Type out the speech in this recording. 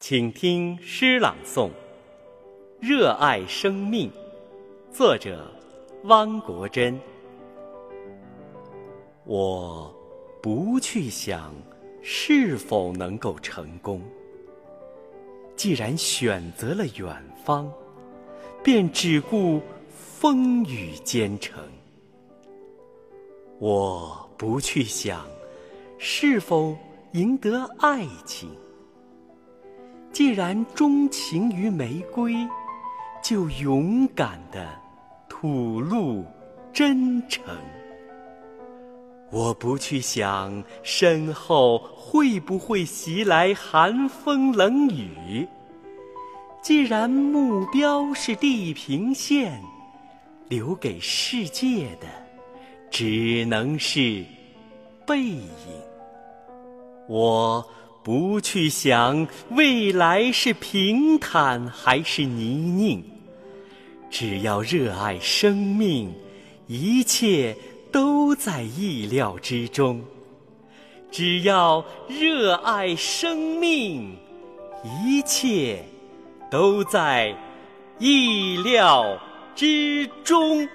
请听诗朗诵《热爱生命》，作者汪国真。我不去想是否能够成功，既然选择了远方，便只顾风雨兼程。我不去想是否赢得爱情。既然钟情于玫瑰，就勇敢的吐露真诚。我不去想身后会不会袭来寒风冷雨。既然目标是地平线，留给世界的只能是背影。我。不去想未来是平坦还是泥泞，只要热爱生命，一切都在意料之中。只要热爱生命，一切都在意料之中。